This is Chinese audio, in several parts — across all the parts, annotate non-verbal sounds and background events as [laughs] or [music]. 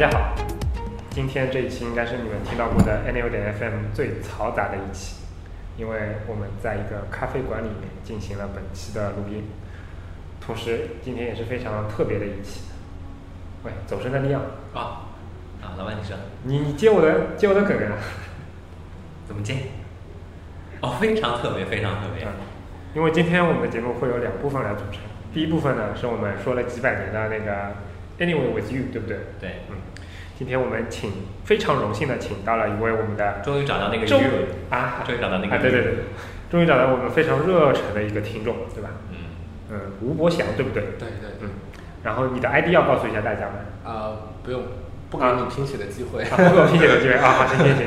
家好，今天这一期应该是你们听到过的点 FM 最嘈杂的一期，因为我们在一个咖啡馆里面进行了本期的录音，同时今天也是非常特别的一期。喂，走神的利昂，啊啊，老板你说你你接我的接我的梗啊！怎么接？哦，非常特别，非常特别嗯。因为今天我们的节目会有两部分来组成，第一部分呢是我们说了几百年的那个 Anyway with you，对不对？对，嗯，今天我们请非常荣幸的请到了一位我们的终于找到那个终 you，啊，终于找到那个啊，对对对，终于找到我们非常热忱的一个听众，对吧？嗯，嗯，吴伯祥，对不对？对对对嗯，然后你的 ID 要告诉一下大家吗？啊、不用，不给你拼写的机会。啊，不给我拼写的机会啊，好，行行行，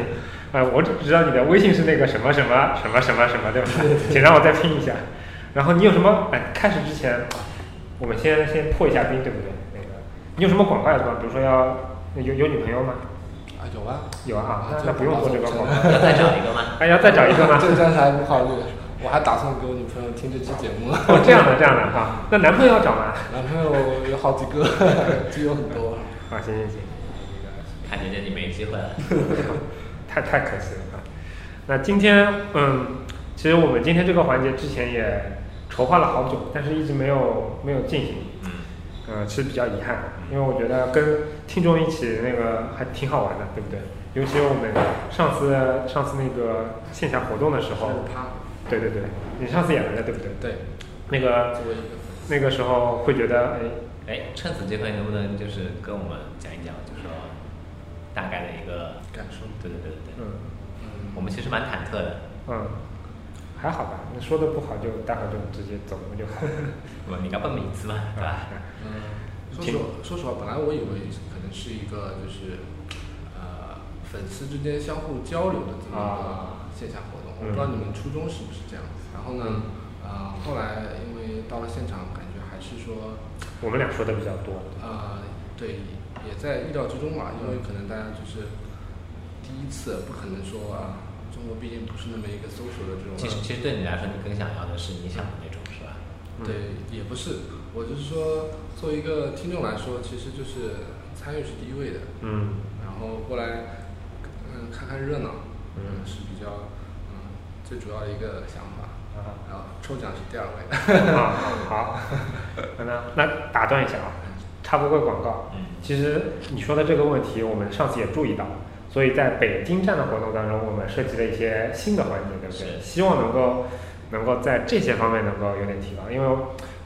呃，我只知道你的微信是那个什么什么什么什么什么，对吧？请让我再拼一下。然后你有什么？哎，开始之前，我们先先破一下冰，对不对？那个，你有什么广告要做吗？比如说要有有女朋友吗？啊，有啊。有啊，啊那那不用做这个广告。要再找一个吗？[laughs] 哎，要再找一个吗？这暂时还不考虑，我还打算给我女朋友听这期节目。哦，这样的这样的哈，那男朋友要找吗？男朋友有好几个，基友很多。[laughs] 啊，行行行，看姐姐你没机会了。[laughs] 太太可惜了啊。那今天，嗯，其实我们今天这个环节之前也筹划了好久，但是一直没有没有进行，嗯，呃，其实比较遗憾，因为我觉得跟听众一起那个还挺好玩的，对不对？尤其我们上次上次那个线下活动的时候，对对对，你上次也来了，对不对？对，那个那个时候会觉得，哎，哎，趁此机会能不能就是跟我们讲一讲，就是说大概的一个感受。对对对对对，嗯嗯，我们其实蛮忐忑的。嗯，还好吧，你说的不好就待会儿就直接走了就好。[laughs] 不，你该问名字嘛，对吧？嗯，说实话，说实话，本来我以为可能是一个就是呃粉丝之间相互交流的这么一个啊线下活动，嗯我不知道你们初衷是不是这样子。然后呢，呃，后来因为到了现场，感觉还是说。我们俩说的比较多，呃，对，也在意料之中嘛，因为可能大家就是第一次，不可能说啊，中国毕竟不是那么一个 social 的这种。其实其实对你来说，你更想要的是你想的那种，是吧？嗯对，也不是，我就是说，作为一个听众来说，其实就是参与是第一位的，嗯然后过来，嗯，看看热闹，嗯是比较，嗯，最主要的一个想法。啊然后抽奖是第二位的。[laughs] 啊好，那那打断一下啊，插播个广告。嗯其实你说的这个问题，我们上次也注意到，所以在北京站的活动当中，我们设计了一些新的环节，对不对？希望能够能够在这些方面能够有点提高，因为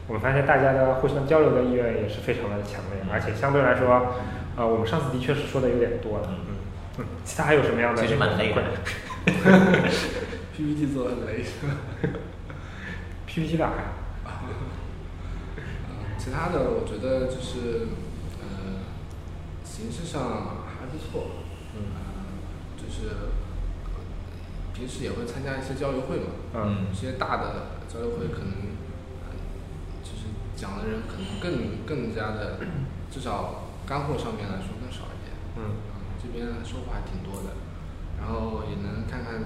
我们发现大家的互相交流的意愿也是非常的强烈，而且相对来说，呃，我们上次的确是说的有点多了，嗯嗯，其他还有什么样的？其实蛮累的。[laughs] [laughs] PPT 做的很累。PPT 打开。呃，其他的我觉得就是，呃，形式上还不错，嗯呃，就是呃平时也会参加一些交流会嘛，嗯一些大的交流会可能，讲的人可能更更加的，至少干货上面来说更少一点，嗯这边收获还挺多的，然后也能看看，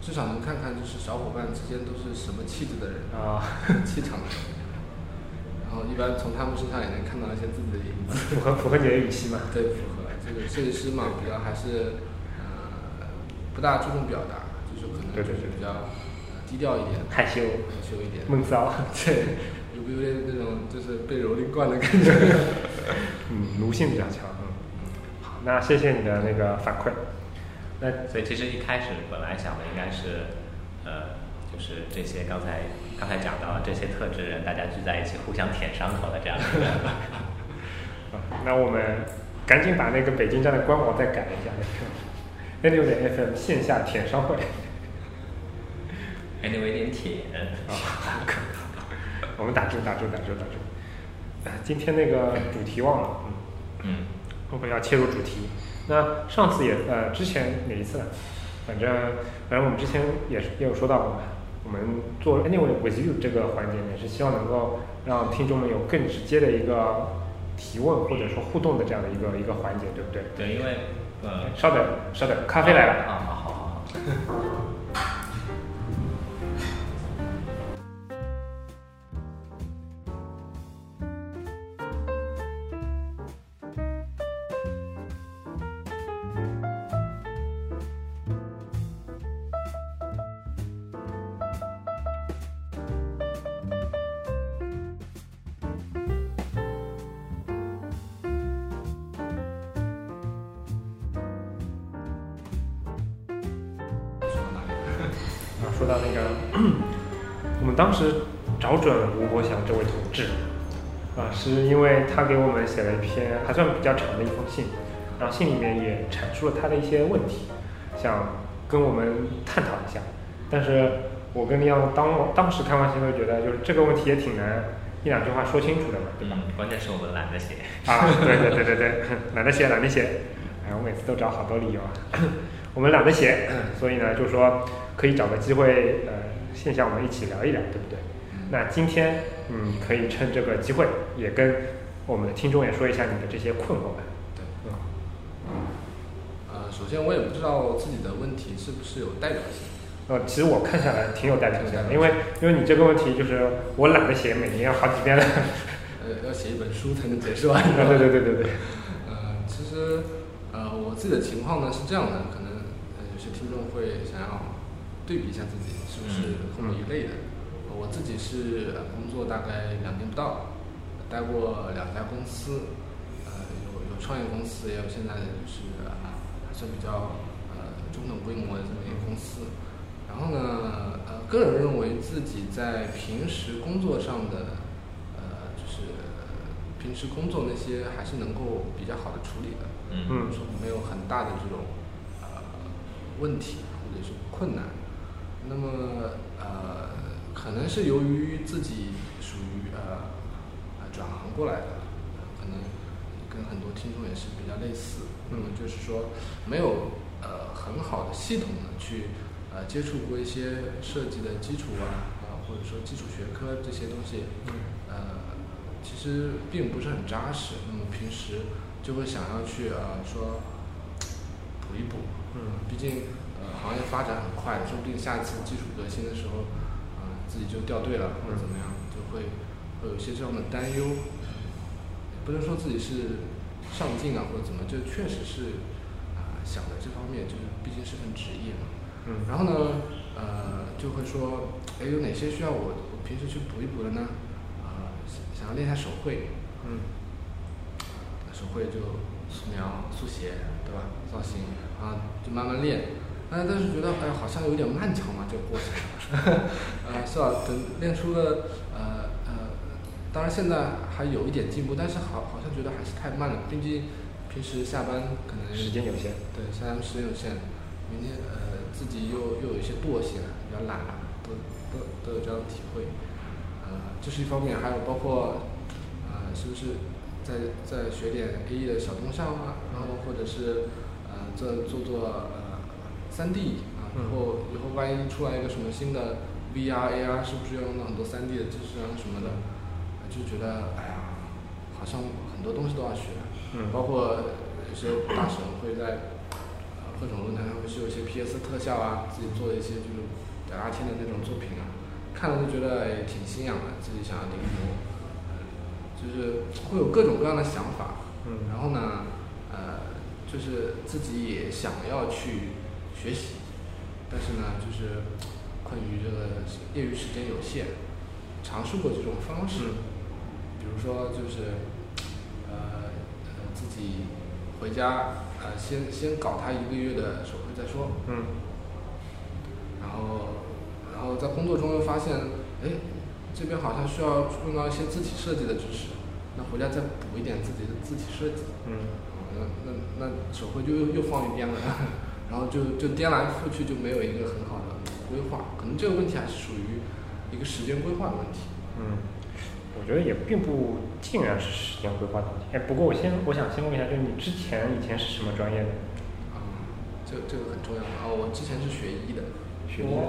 至少能看看就是小伙伴之间都是什么气质的人，啊，气场的人。然后一般从他们身上也能看到一些自己的影子。符合符合你的预期吗？[laughs] 对，符合这个设计师嘛，比较还是呃不大注重表达，就是可能就是比较呃低调一点，害羞、害羞一点。闷骚，对，[laughs] 有没有点那种就是被蹂躏惯的感觉？[laughs] 嗯，奴性比较强。嗯，好，那谢谢你的那个反馈。那所以其实一开始本来想的应该是，呃，就是这些刚才刚才讲到这些特质人，大家聚在一起互相舔伤口的这样一个。[laughs] 啊，那我们赶紧把那个北京站的官网再改一下，那个六点 FM 线下舔商会 anyway 点舔，啊，[laughs] 我们打住打住打住打住。啊，今天那个主题忘了，嗯，嗯，我们要切入主题。那上次也呃，之前哪一次了？反正反正我们之前也是也有说到过嘛。我们做 Anyway with you 这个环节，也是希望能够让听众们有更直接的一个提问或者说互动的这样的一个一个环节，对不对？对，因为呃，稍等稍等，咖啡来了。啊，好好好说到那个，[clears throat] 我们当时找准吴国祥这位同志，啊，是因为他给我们写了一篇还算比较长的一封信，然后信里面也阐述了他的一些问题，想跟我们探讨一下。但是我跟李阳当当时看完信会觉得，就是这个问题也挺难一两句话说清楚的嘛，对吧？嗯，关键是我们懒得写。啊，对对对对对，[laughs] 懒得写懒得写，哎，我每次都找好多理由啊。[coughs] 我们懒得写，所以呢，就说可以找个机会，呃，线下我们一起聊一聊，对不对？那今天，嗯，可以趁这个机会，也跟我们的听众也说一下你的这些困惑吧。对，嗯，呃，首先我也不知道自己的问题是不是有代表性。呃，其实我看下来挺有代表性的，因为因为你这个问题就是我懒得写，每年要好几遍了。呃，要写一本书才能解释完。[laughs] 啊，对对对对对。呃，其实，呃，我自己的情况呢是这样的，可能呃有些听众会想要对比一下自己是不是和我一类的。我自己是呃工作大概两年不到，待过两家公司，呃，有有创业公司，也有现在的就是啊还算比较呃中等规模的这么一个公司。然后呢，呃，个人认为自己在平时工作上的，呃，就是平时工作那些还是能够比较好的处理的，嗯说没有很大的这种呃问题或者是困难。那么呃，可能是由于自己属于呃呃转行过来的，呃可能跟很多听众也是比较类似。那么就是说，没有呃很好的系统的去呃接触过一些设计的基础啊，啊或者说基础学科这些东西，呃其实并不是很扎实。那么平时就会想要去呃说 [tsk] 补一补，嗯毕竟呃行业发展很快，说不定下一次技术革新的时候，啊、自己就掉队了或者怎么样，就会会有一些这样的担忧。不能说自己是上进啊或者怎么，就确实是啊、想的这方面，就是毕竟是份职业嘛。嗯然后呢，呃，就会说，哎，有哪些需要我我平时去补一补的呢？啊、想想要练一下手绘，嗯手绘就素描、速写，对吧？造型啊，就慢慢练。但但是觉得，哎呀，好像有点漫长嘛，这个过程。[laughs] 呃，是吧？等练出了，呃呃，当然现在还有一点进步，但是好好像觉得还是太慢了。毕竟平时下班可能时间有限。对，下班时间有限，明天呃自己又又有一些惰性，比较懒了，都都都有这样的体会。呃，这是一方面，还有包括呃是不是再再学点 A E 的小动向啊，然后或者是呃做做做呃三 D 啊，然后以后万一出来一个什么新的 V R A R，是不是要用到很多三 D 的知识啊什么的？呃就觉得哎呀，好像很多东西都要学，嗯包括有些大神会在呃各种论坛上会秀一些 PS 特效啊，自己做一些就是假大天的那种作品啊，看了就觉得也挺心痒的，自己想要临摹，呃，就是会有各种各样的想法，嗯然后呢，呃，就是自己也想要去学习，但是呢，就是困于这个业余时间有限，尝试过这种方式，比如说就是，呃，呃自己回家呃先先搞他一个月的手绘再说，嗯。然后，然后在工作中又发现，哎，这边好像需要用到一些字体设计的知识，那回家再补一点自己的字体设计，嗯啊那那那手绘就又又放一边了，[laughs] 然后就就颠来覆去就没有一个很好的规划，可能这个问题还是属于一个时间规划的问题。嗯，我觉得也并不尽然是时间规划的问题。哎，不过我先我想先问一下，就是你之前以前是什么专业的？啊、这这个很重要啊！我之前是学医的，学医的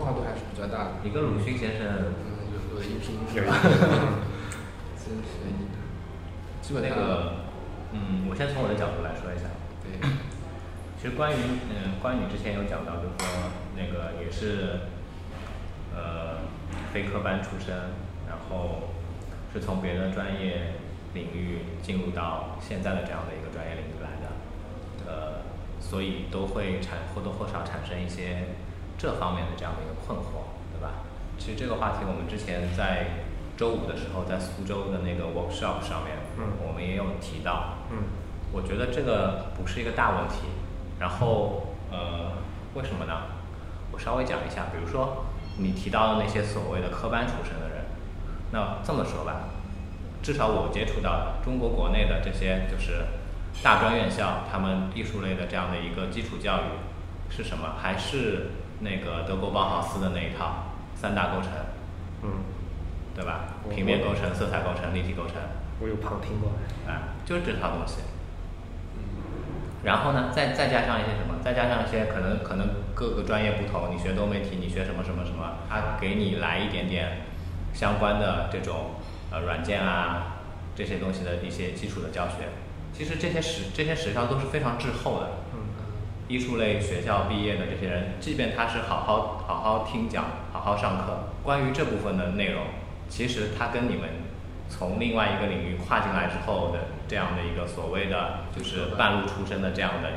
跨度还是比较大的。你跟鲁迅先生嗯，有有一拼有一 [laughs] 是吧？嗯真学医的，基本那个，嗯，我先从我的角度来说一下。对，其实关于嗯，关于你之前有讲到，就是说那个也是，呃，非科班出身，然后是从别的专业领域进入到现在的这样的一个专业领域来的，呃，所以都会产或多或少产生一些这方面的这样的一个困惑，对吧？其实这个话题我们之前在周五的时候在苏州的那个 workshop 上面，嗯我们也有提到，嗯我觉得这个不是一个大问题。然后，呃，为什么呢？我稍微讲一下，比如说你提到的那些所谓的科班出身的人，那这么说吧，至少我接触到的中国国内的这些就是大专院校，他们艺术类的这样的一个基础教育是什么？还是那个德国包豪斯的那一套三大构成，嗯，对吧？平面构成、色彩构成、立体构成，我有旁听过。啊，就是这套东西。然后呢，再再加上一些什么？再加上一些可能可能各个专业不同，你学多媒体，你学什么什么什么，他给你来一点点相关的这种呃软件啊这些东西的一些基础的教学。其实这些时这些时效都是非常滞后的。嗯艺术类学校毕业的这些人，即便他是好好好好听讲、好好上课，关于这部分的内容，其实他跟你们从另外一个领域跨进来之后的这样的一个所谓的就是半路出身的这样的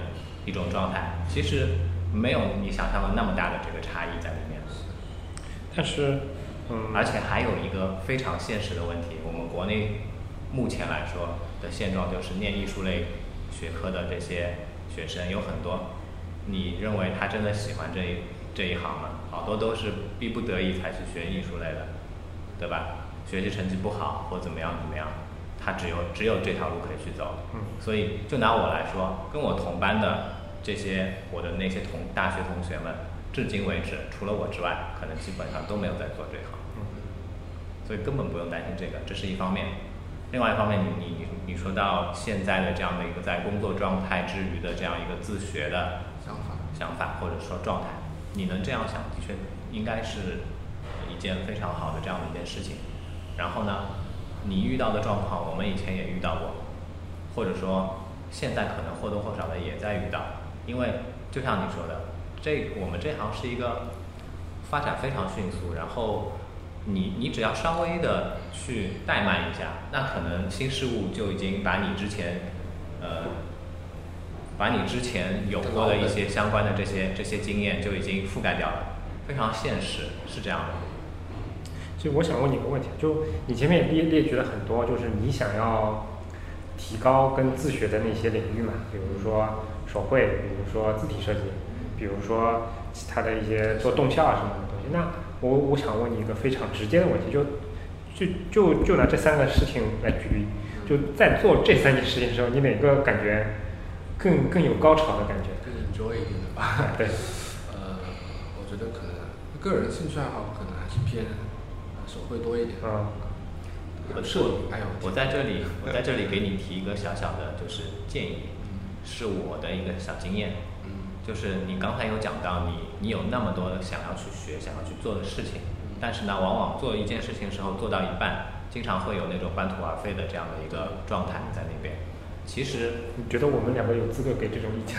一种状态，其实没有你想象的那么大的这个差异在里面。但是，嗯，而且还有一个非常现实的问题，我们国内目前来说的现状就是念艺术类学科的这些学生有很多，你认为他真的喜欢这一这一行吗？好多都是逼不得已才去学艺术类的，对吧？学习成绩不好或怎么样怎么样，他只有只有这条路可以去走。嗯所以就拿我来说，跟我同班的这些我的那些同大学同学们，至今为止，除了我之外，可能基本上都没有在做这行。所以根本不用担心这个，这是一方面。另外一方面，你你你你说到现在的这样的一个在工作状态之余的这样一个自学的想法。想法或者说状态，你能这样想，的确应该是一件非常好的这样的一件事情。然后呢，你遇到的状况，我们以前也遇到过，或者说现在可能或多或少的也在遇到，因为就像你说的，这我们这行是一个发展非常迅速，然后你你只要稍微的去怠慢一下，那可能新事物就已经把你之前呃把你之前有过的一些相关的这些这些经验就已经覆盖掉了，非常现实，是这样的。其实我想问你一个问题，就你前面也列列举了很多，就是你想要提高跟自学的那些领域嘛，比如说手绘，比如说字体设计，比如说其他的一些做动效啊什么的东西。那我我想问你一个非常直接的问题，就就就就拿这三个事情来举例，就在做这三件事情的时候，你哪个感觉更更有高潮的感觉？更 enjoy 一点的吧。[laughs] 对，呃，我觉得可能个人兴趣爱好可能还是偏呃手绘多一点。嗯我摄影还有我在这里，我在这里给你提一个小小的，就是建议，是我的一个小经验，嗯就是你刚才有讲到你你有那么多想要去学、想要去做的事情，但是呢，往往做一件事情的时候做到一半，经常会有那种半途而废的这样的一个状态在那边。其实你觉得我们两个有资格给这种意见？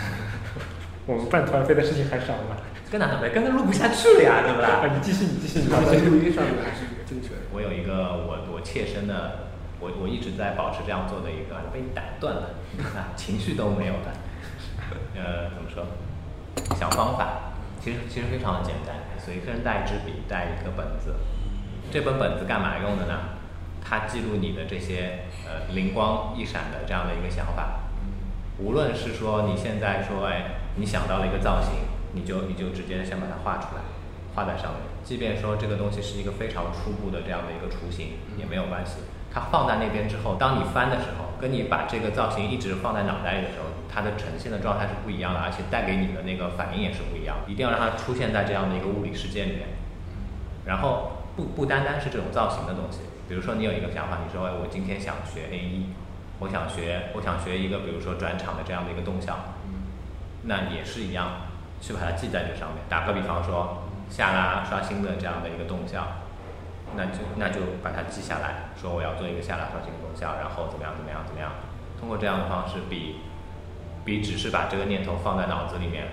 [laughs] 我们半途而废的事情还少吗？跟哪没跟他录不下去了呀，对不啊，你继续，你继续，你继续。录音上面还是正确。我有一个我我切身的，我我一直在保持这样做的一个，被你打断了，[laughs] 啊，情绪都没有了。[laughs] 呃，怎么说？想方法，其实其实非常的简单，随身带一支笔，带一个本子。这本本子干嘛用的呢？它记录你的这些呃灵光一闪的这样的一个想法。无论是说你现在说，哎，你想到了一个造型，你就你就直接先把它画出来，画在上面。即便说这个东西是一个非常初步的这样的一个雏形，也没有关系。它放在那边之后，当你翻的时候，跟你把这个造型一直放在脑袋里的时候，它的呈现的状态是不一样的，而且带给你的那个反应也是不一样的。一定要让它出现在这样的一个物理世界里面。然后不不单单是这种造型的东西，比如说你有一个想法，你说哎，我今天想学 A 一，我想学我想学一个比如说转场的这样的一个动效，那也是一样，去把它记在这上面。打个比方说，下拉刷新的这样的一个动效，那就那就把它记下来，说我要做一个下拉刷新的动效，然后怎么样怎么样怎么样。通过这样的方式比，比只是把这个念头放在脑子里面，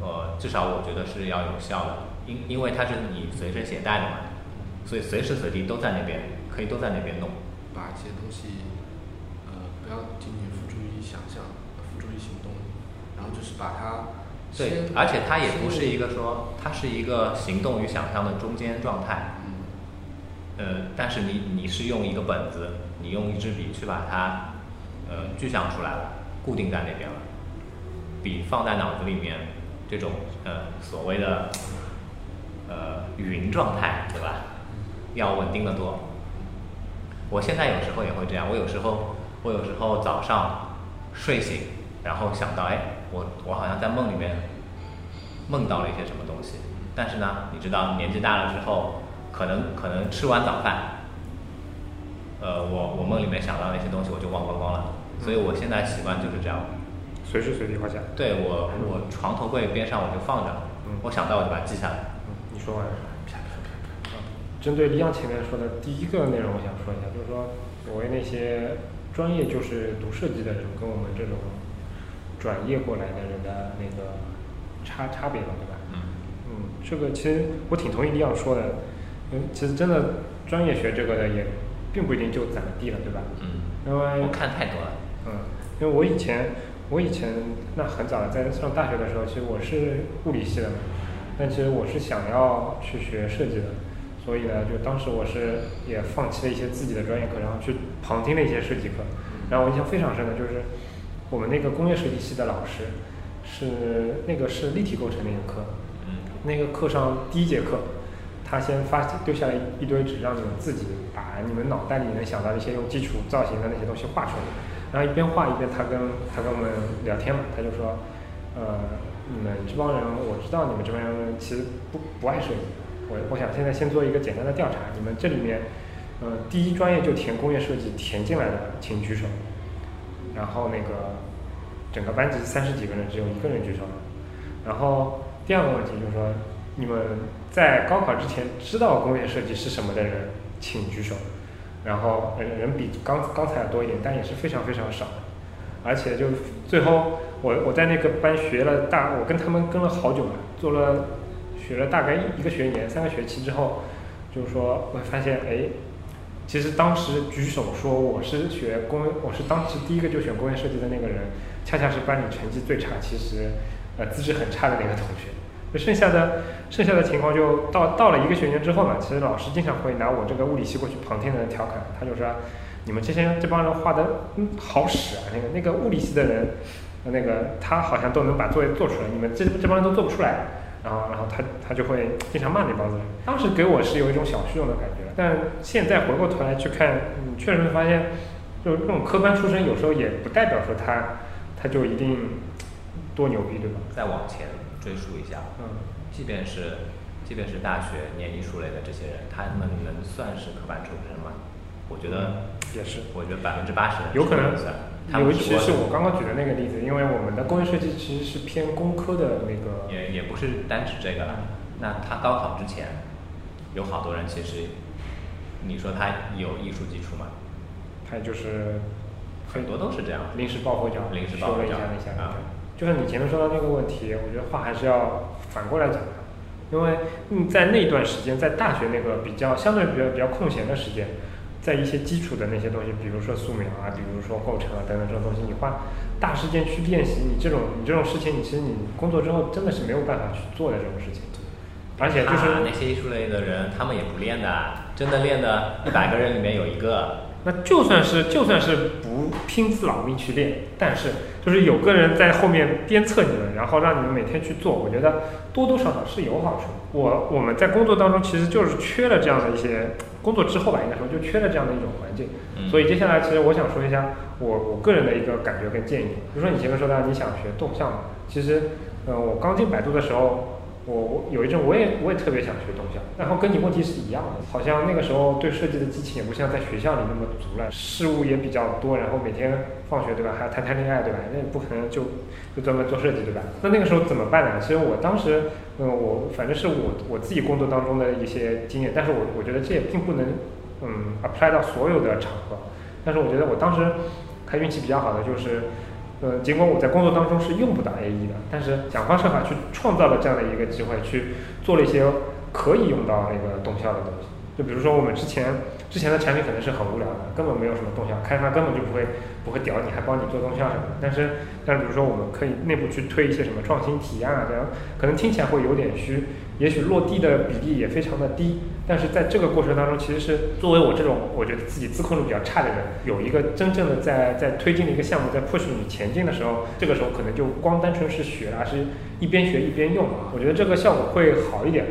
呃，至少我觉得是要有效的，因因为它是你随身携带的嘛，所以随时随地都在那边，可以都在那边弄。把一些东西，呃，不要仅仅付诸于想象，付诸于行动，然后就是把它对，而且它也不是一个，说，它是一个行动与想象的中间状态。嗯呃，但是你你是用一个本子，你用一支笔去把它呃具象出来了，固定在那边了，比放在脑子里面这种呃所谓的呃云状态，对吧？要稳定的多。我现在有时候也会这样，我有时候我有时候早上睡醒，然后想到，哎，我我好像在梦里面梦到了一些什么东西，但是呢，你知道年纪大了之后，可能可能吃完早饭，呃，我我梦里面想到那些东西我就忘光光了，所以我现在习惯就是这样，随时随地画下。对我我床头柜边上我就放着，嗯我想到我就把它记下来。嗯，你说完了。针对李阳前面说的第一个内容，我想说一下，就是说所谓那些专业就是读设计的人，跟我们这种转业过来的人的那个差差别嘛，对吧？嗯嗯，这个其实我挺同意李阳说的，嗯，其实真的专业学这个的也并不一定就怎么地了，对吧？嗯，因为我看太多了。嗯，因为我以前我以前那很早了，在上大学的时候，其实我是物理系的嘛，但其实我是想要去学设计的，所以呢，就当时我是也放弃了一些自己的专业课，然后去旁听了一些设计课。然后我印象非常深的就是我们那个工业设计系的老师是那个是立体构成那个课，嗯那个课上第一节课，他先发丢下来一堆纸，让你们自己把你们脑袋里能想到的一些用基础造型的那些东西画出来。然后一边画一边他跟他跟我们聊天嘛，他就说，呃，你们这帮人，我知道你们这帮人其实不不爱设计。我我想现在先做一个简单的调查，你们这里面，呃，第一专业就填工业设计填进来的，请举手。然后那个整个班级三十几个人，只有一个人举手了。然后第二个问题就是说，你们在高考之前知道工业设计是什么的人，请举手。然后人人比刚刚才要多一点，但也是非常非常少。而且就最后我我在那个班学了大，我跟他们跟了好久嘛，做了学了大概一一个学年三个学期之后，就是说我发现，哎，其实当时举手说我是学工，我是当时第一个就选工业设计的那个人，恰恰是班里成绩最差，其实呃资质很差的那个同学。就剩下的剩下的情况就到到了一个学年之后嘛，其实老师经常会拿我这个物理系过去旁听的人调侃，他就说你们这些这帮人画的嗯好使啊，那个那个物理系的人，那个他好像都能把作业做出来，你们这这帮人都做不出来。然后然后他他就会经常骂那帮子人。当时给我是有一种小虚荣的感觉，但现在回过头来去看，嗯，确实会发现，就这种科班出身有时候也不代表说他他就一定多牛逼，对吧？再往前追溯一下，嗯。即便是即便是大学念艺术类的这些人，他们能算是科班出身吗？我觉得也是，我觉得百分之八十有可能算。尤其是我刚刚举的那个例子，因为我们的工业设计其实是偏工科的那个，也也不是单指这个了。那他高考之前，有好多人其实，你说他有艺术基础吗？他也就是很多都是这样。临时抱佛脚，临时抱佛脚啊。就是你前面说到那个问题，我觉得话还是要反过来讲的，因为你，在那段时间，在大学那个比较相对比较比较空闲的时间，在一些基础的那些东西，比如说素描啊，比如说构成啊等等这种东西，你花大时间去练习，你这种你这种事情，你其实你工作之后真的是没有办法去做的这种事情。而且就是、啊、那些艺术类的人，他们也不练的，真的练的，一百个人里面有一个。那就算是就算是不拼死老命去练，但是就是有个人在后面鞭策你们，然后让你们每天去做，我觉得多多少少是有好处。我我们在工作当中其实就是缺了这样的一些工作之后吧，应该说就缺了这样的一种环境。嗯、所以接下来其实我想说一下我我个人的一个感觉跟建议。比如说你前面说到你想学动向嘛，其实呃我刚进百度的时候。我我有一阵我也我也特别想学动向，然后跟你问题是一样的，好像那个时候对设计的激情也不像在学校里那么足了，事物也比较多，然后每天放学对吧，还要谈谈恋爱对吧？那也不可能就就专门做设计对吧？那那个时候怎么办呢？其实我当时，嗯，我反正是我我自己工作当中的一些经验，但是我我觉得这也并不能嗯 apply 到所有的场合，但是我觉得我当时还运气比较好的就是。呃，尽管我在工作当中是用不到 A E 的，但是想方设法去创造了这样的一个机会，去做了一些可以用到那个动效的东西。就比如说我们之前之前的产品可能是很无聊的，根本没有什么动效，开发根本就不会不会屌你，还帮你做动效什么的。但是但比如说我们可以内部去推一些什么创新提案啊，这样可能听起来会有点虚，也许落地的比例也非常的低。但是在这个过程当中，其实是作为我这种我觉得自己自控力比较差的人，有一个真正的在在推进的一个项目，在 push 你前进的时候，这个时候可能就光单纯是学，而是一边学一边用，我觉得这个效果会好一点。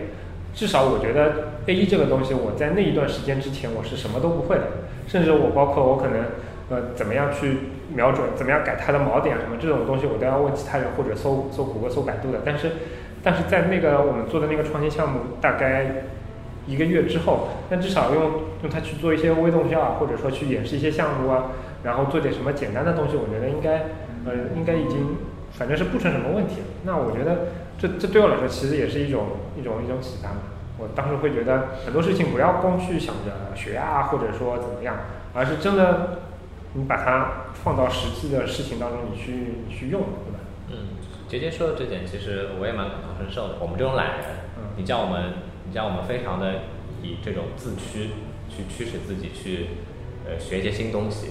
至少我觉得 A 一这个东西，我在那一段时间之前我是什么都不会的，甚至我包括我可能呃怎么样去瞄准，怎么样改它的锚点什么这种东西，我都要问其他人或者搜搜谷歌、搜百度的。但是但是在那个我们做的那个创新项目大概一个月之后，那至少用用它去做一些微动效啊，或者说去演示一些项目啊，然后做点什么简单的东西，我觉得应该呃应该已经反正是不成什么问题了。那我觉得。这这对我来说其实也是一种一种一种启发嘛。我当时会觉得很多事情不要光去想着学啊，或者说怎么样，而是真的你把它放到实际的事情当中，你去你去用，对吧？嗯，杰杰说的这点其实我也蛮感同身受的。我们这种懒人，你叫我们你叫我们非常的以这种自驱去驱使自己去呃学一些新东西，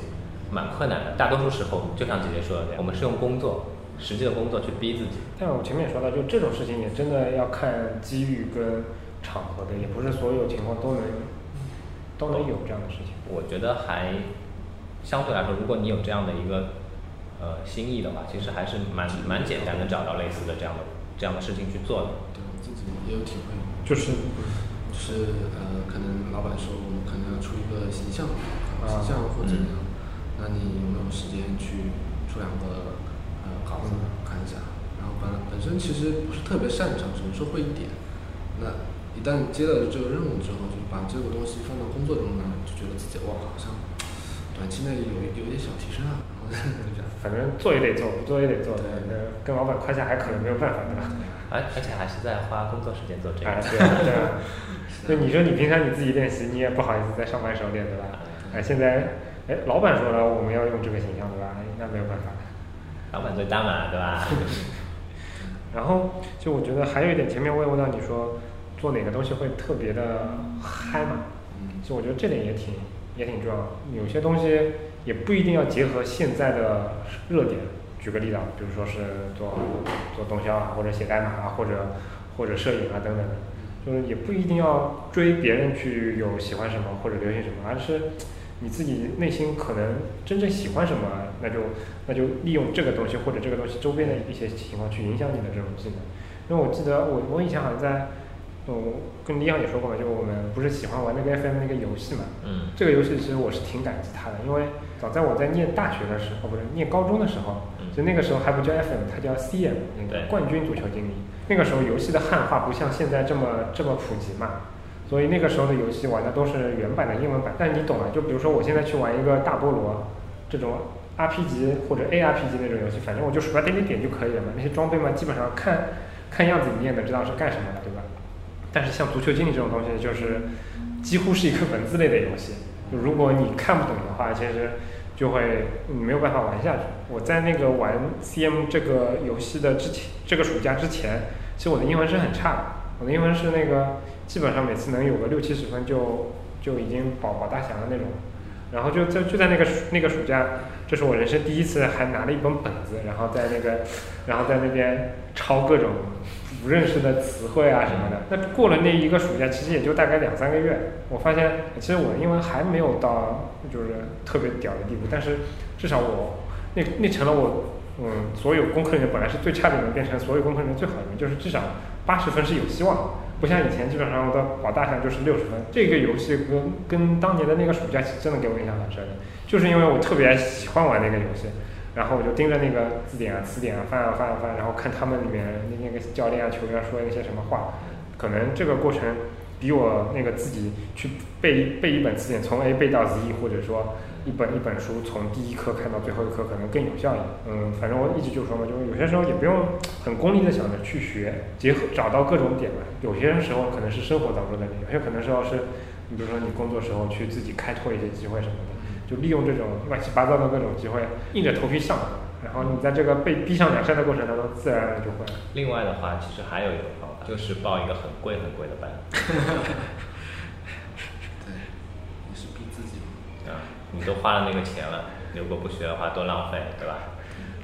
蛮困难的。大多数时候就像姐姐说的那样，我们是用工作。实际的工作去逼自己，但我前面也说到，就这种事情也真的要看机遇跟场合的，也不是所有情况都能都能有这样的事情。我觉得还相对来说，如果你有这样的一个呃心意的话，其实还是蛮蛮简单的找到类似的这样的这样的事情去做的。对我自己也有体会，就是就是呃，可能老板说我们可能要出一个形象，形象或者怎么样，那你有没有时间去出两个呃？稿子看一下，然后本本身其实不是特别擅长，只能说会一点。那一旦接了这个任务之后，就把这个东西放到工作中呢，就觉得自己哇，好像短期内有有一点小提升啊。反正做也得做，不做也得做。对，跟老板夸下海口也没有办法，对吧？而而且还是在花工作时间做这个。[laughs] 对啊，对啊。就你说你平常你自己练习，你也不好意思在上班时候练，对吧？哎，现在哎，老板说了我们要用这个形象，对吧？那没有办法。老板最大嘛，对吧？[laughs] 然后就我觉得还有一点，前面我也问到你说做哪个东西会特别的嗨嘛？嗯，就我觉得这点也挺也挺重要。有些东西也不一定要结合现在的热点。举个例子啊，比如说是做做动销啊，或者写代码啊，或者或者摄影啊等等的，就是也不一定要追别人去有喜欢什么或者流行什么，而是。你自己内心可能真正喜欢什么，那就那就利用这个东西或者这个东西周边的一些情况去影响你的这种技能。因为我记得我我以前好像在，嗯，跟李阳也说过嘛，就我们不是喜欢玩那个 FM 那个游戏嘛。嗯。这个游戏其实我是挺感激他的，因为早在我在念大学的时候，不是念高中的时候，就那个时候还不叫 FM，它叫 CM，那个冠军足球经理。那个时候游戏的汉化不像现在这么这么普及嘛。所以那个时候的游戏玩的都是原版的英文版，但你懂啊？就比如说我现在去玩一个大菠萝，这种 RPG 或者 ARPG 那种游戏，反正我就鼠标点点点就可以了嘛。那些装备嘛，基本上看看样子你也能知道是干什么的，对吧？但是像足球经理这种东西，就是几乎是一个文字类的游戏。就如果你看不懂的话，其实就会没有办法玩下去。我在那个玩 CM 这个游戏的之前，这个暑假之前，其实我的英文是很差的。我的英文是那个。基本上每次能有个六七十分就就已经保保大祥的那种，然后就在就在那个那个暑假，这是我人生第一次还拿了一本本子，然后在那个然后在那边抄各种不认识的词汇啊什么的。那过了那一个暑假，其实也就大概两三个月，我发现其实我的英文还没有到就是特别屌的地步，但是至少我那那成了我嗯所有功课里面本来是最差的一门，变成所有功课里面最好的一门，就是至少八十分是有希望。不像以前，基本上我的保大项就是六十分。这个游戏跟跟当年的那个暑假真的给我印象很深的，就是因为我特别喜欢玩那个游戏，然后我就盯着那个字典啊、词典啊翻啊翻啊翻，然后看他们里面那那个教练啊、球员说那些什么话，可能这个过程比我那个自己去背背一本词典从 A 背到 Z，或者说。一本一本书从第一课看到最后一课可能更有效一点。嗯，反正我一直就说嘛，就是有些时候也不用很功利的想着去学，结合找到各种点嘛。有些时候可能是生活当中的点，有些可能时候是，你比如说你工作时候去自己开拓一些机会什么的，就利用这种乱七八糟的各种机会，硬着头皮上。然后你在这个被逼上梁山的过程当中，自然而然就会。另外的话，其实还有一个方法，就是报一个很贵很贵的班。对你都花了那个钱了，如果不学的话多浪费，对吧？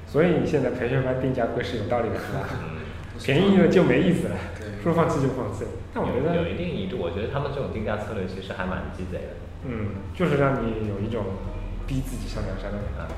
所以你现在培训班定价贵是有道理的，是吧？嗯，便宜了就没意思了，说放弃就放弃。但我觉得有一定一度，我觉得他们这种定价策略其实还蛮鸡贼的。嗯，就是让你有一种逼自己上梁山的感觉。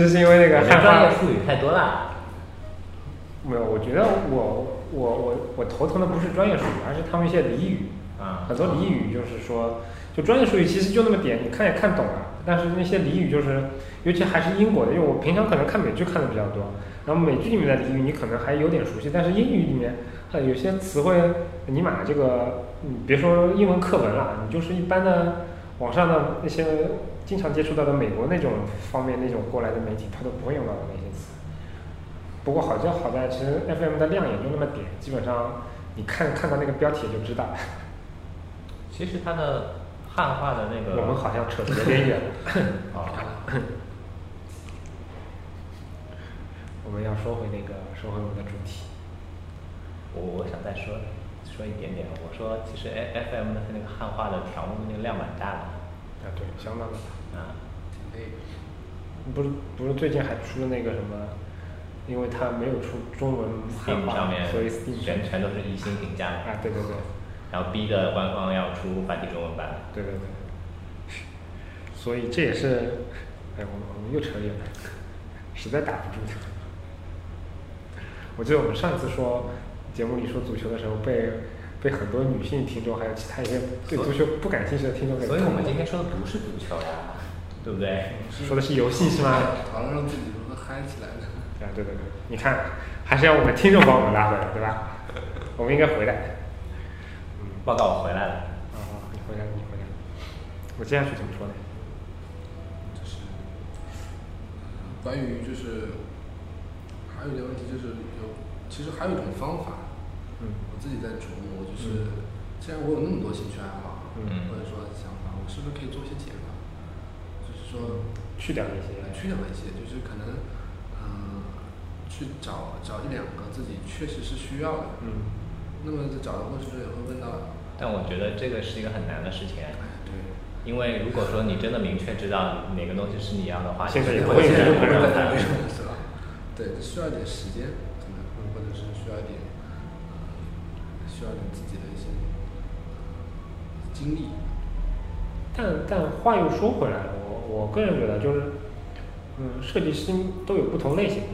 其实是因为那个专业。术语太多了。没有，我觉得我我我我头疼的不是专业术语，而是他们一些俚语。啊很多俚语就是说，就专业术语其实就那么点，你看也看懂了，但是那些俚语就是，尤其还是英国的，因为我平常可能看美剧看的比较多，然后美剧里面的俚语你可能还有点熟悉，但是英语里面，呃，有些词汇，尼玛这个，你别说英文课文了，你就是一般的网上的那些经常接触到的美国那种方面那种过来的媒体，他都不会用到的那些词。不过好就好在，其实 FM 的量也就那么点，基本上你看看到那个标题就知道。其实它的汉化的那个，我们好像扯得有点远了。哦 [laughs] [laughs] 我们要说回那个，说回我们的主题。我我想再说说一点点。我说其实 F F M 的那个汉化的条目那个量蛮大的。啊，对，相当的大。啊，挺累的。不是不是，最近还出了那个什么，因为它没有出中文汉化，面所以 Steam 全全都是一星评价，啊，对对对，然后逼的官方要出繁体中文版。对对对。所以这也是，哎，我们我们又扯远了，实在打不住。我记得我们上次说节目里说足球的时候，被被很多女性听众还有其他一些对足球不感兴趣的听众给所以我们今天说的不是足球呀，对不对？说的是游戏是吗？讨论让自己如何嗨起来的。啊，对对对，你看，还是要我们听众把我们拉回来，对吧？[laughs] 我们应该回来。嗯，报告我回来了。啊，你回来了，你回来了。我接下去怎么说呢？就是呃关于就是还有一个问题就是有，其实还有一种方法，嗯我自己在琢磨，就是既然我有那么多兴趣爱好，嗯或者说想法，我是不是可以做一些减法？就是说去掉一些去掉一些，就是可能嗯、去找找一两个自己确实是需要的，嗯，那么在找的过程中也会问到，但我觉得这个是一个很难的事情，哎，对。因为如果说你真的明确知道哪个东西是你要的话，现在也不会现在不会有这种人让它 [laughs] 是吧？对，需要一点时间，可能或者是需要一点，呃，需要你自己的一些经历。但但话又说回来了，我我个人觉得就是，嗯，设计师都有不同类型，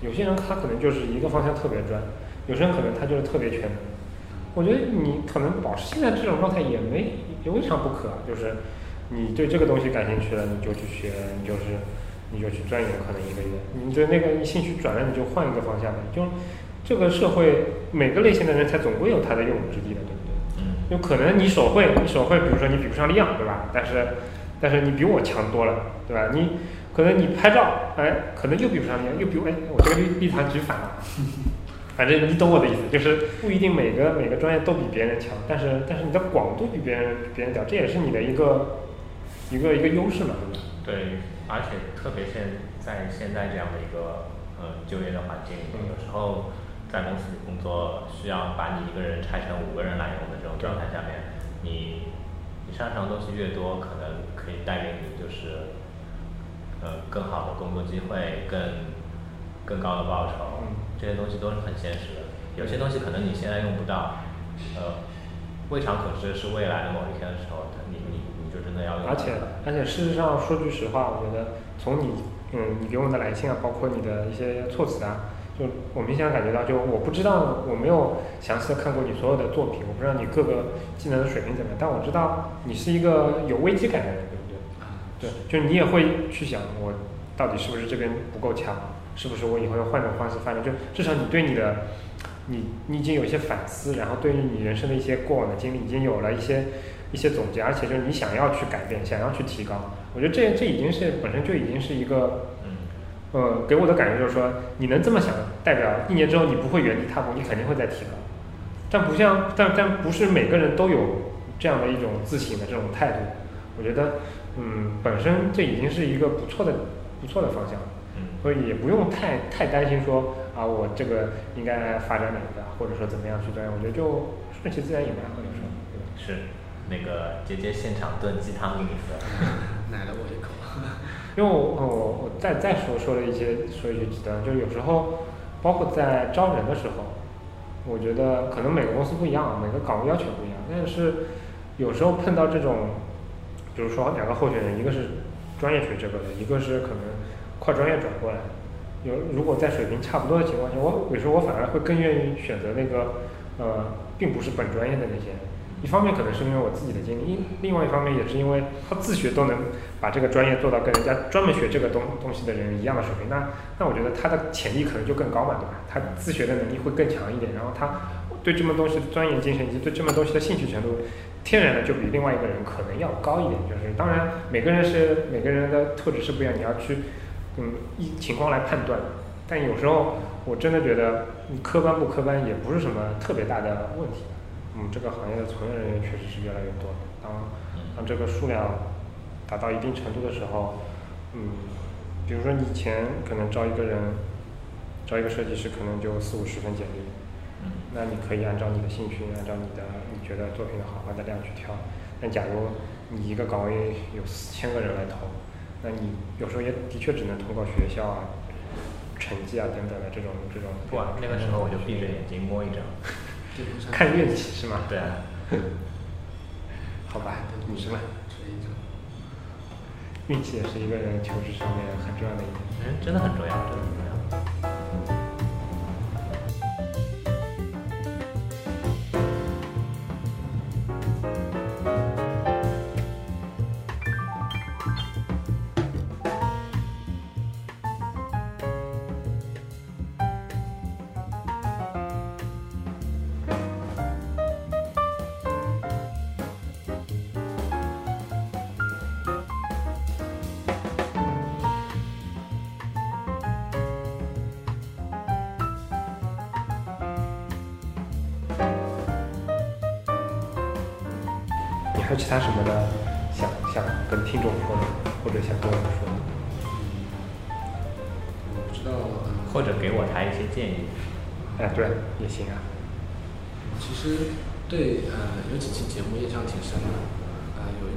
有些人他可能就是一个方向特别专，有些人可能他就是特别全能。我觉得你可能保持现在这种状态也没也未尝不可，就是你对这个东西感兴趣了，你就去学，你就是你就去钻研，可能一个月，你对那个兴趣转了，你就换一个方向呗。就这个社会每个类型的人才总归有他的用武之地的，对不对？嗯，有可能你手绘，你手绘，比如说你比不上利昂，对吧？但是，但是你比我强多了，对吧？你可能你拍照，哎，可能又比不上利昂，又比我，哎，我这个立立团举反了。[laughs] 反正你懂我的意思，就是不一定每个每个专业都比别人强，但是但是你的广度比别人比别人屌，这也是你的一个一个一个优势嘛，对吧？对，而且特别现在现在这样的一个呃就业的环境有时候在公司里工作需要把你一个人拆成五个人来用的这种状态下面，你你擅长的东西越多，可能可以带给你就是呃更好的工作机会，更更高的报酬，嗯这些东西都是很现实的。有些东西可能你现在用不到，呃，未尝可知是未来的某一天的时候，你你你就真的要用而且而且事实上说句实话，我觉得从你嗯你给我的来信啊，包括你的一些措辞啊，就我明显感觉到，就我不知道我没有详细的看过你所有的作品，我不知道你各个技能的水平怎么样，但我知道你是一个有危机感的人，对不对？对，就你也会去想，我到底是不是这边不够强，是不是我以后要换种方式发展？就至少你对你的，你你已经有一些反思，然后对于你人生的一些过往的经历，已经有了一些一些总结，而且就是你想要去改变，想要去提高。我觉得这这已经是本身就已经是一个，嗯呃，给我的感觉就是说，你能这么想，代表一年之后你不会原地踏步，你肯定会再提高。但不像，但但不是每个人都有这样的一种自省的这种态度。我觉得，嗯，本身这已经是一个不错的不错的方向了，嗯所以也不用太太担心说啊，我这个应该发展哪个，或者说怎么样去锻炼。我觉得就顺其自然也蛮好的，有时候，对吧？是那个姐姐现场炖鸡汤给你喝。[laughs] 奶了我一口。因为我我我再再说说了一些说一句极端，就是有时候包括在招人的时候，我觉得可能每个公司不一样，每个岗位要求不一样，但是有时候碰到这种，比如说两个候选人，一个是专业学这个的，一个是可能跨专业转过来，有如果在水平差不多的情况下，我有时候我反而会更愿意选择那个呃，并不是本专业的那些。一方面可能是因为我自己的经历，另外一方面也是因为他自学都能把这个专业做到跟人家专门学这个东东西的人一样的水平，那那我觉得他的潜力可能就更高嘛，对吧？他自学的能力会更强一点，然后他对这门东西的钻研精神以及对这门东西的兴趣程度，天然的就比另外一个人可能要高一点。就是当然每个人是每个人的特质是不一样，你要去嗯依情况来判断。但有时候我真的觉得你科班不科班也不是什么特别大的问题。嗯，这个行业的从业人员确实是越来越多。当当这个数量达到一定程度的时候，嗯，比如说你以前可能招一个人，招一个设计师可能就四五十份简历，那你可以按照你的兴趣，按照你的你觉得作品的好坏的量去挑。但假如你一个岗位有四千个人来投，那你有时候也的确只能通过学校啊、成绩啊等等的这种这种。不啊，那个时候我就闭着眼睛摸一张。看运气是吗？对啊。[laughs] 好吧，女生们？运气也是一个人求职上面很重要的一点。嗯，真的很重要，真的很重要。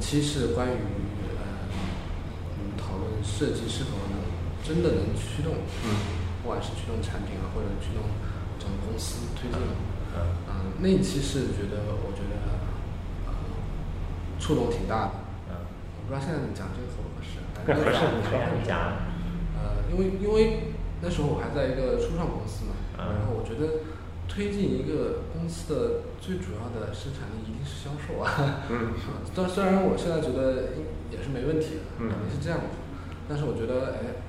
期是关于呃嗯讨论设计是否能真的能驱动，嗯，不管是驱动产品啊，或者驱动整个公司推进，嗯。嗯那一期是觉得我觉得呃触动挺大的，嗯，我不知道现在讲这个合不合适，反对正合适你说你讲。呃，因为因为那时候我还在一个初创公司嘛，嗯然后我觉得推进一个公司的最主要的生产力一定是销售啊。嗯 [laughs] 但虽然我现在觉得也是没问题的，嗯肯定是这样的，但是我觉得哎，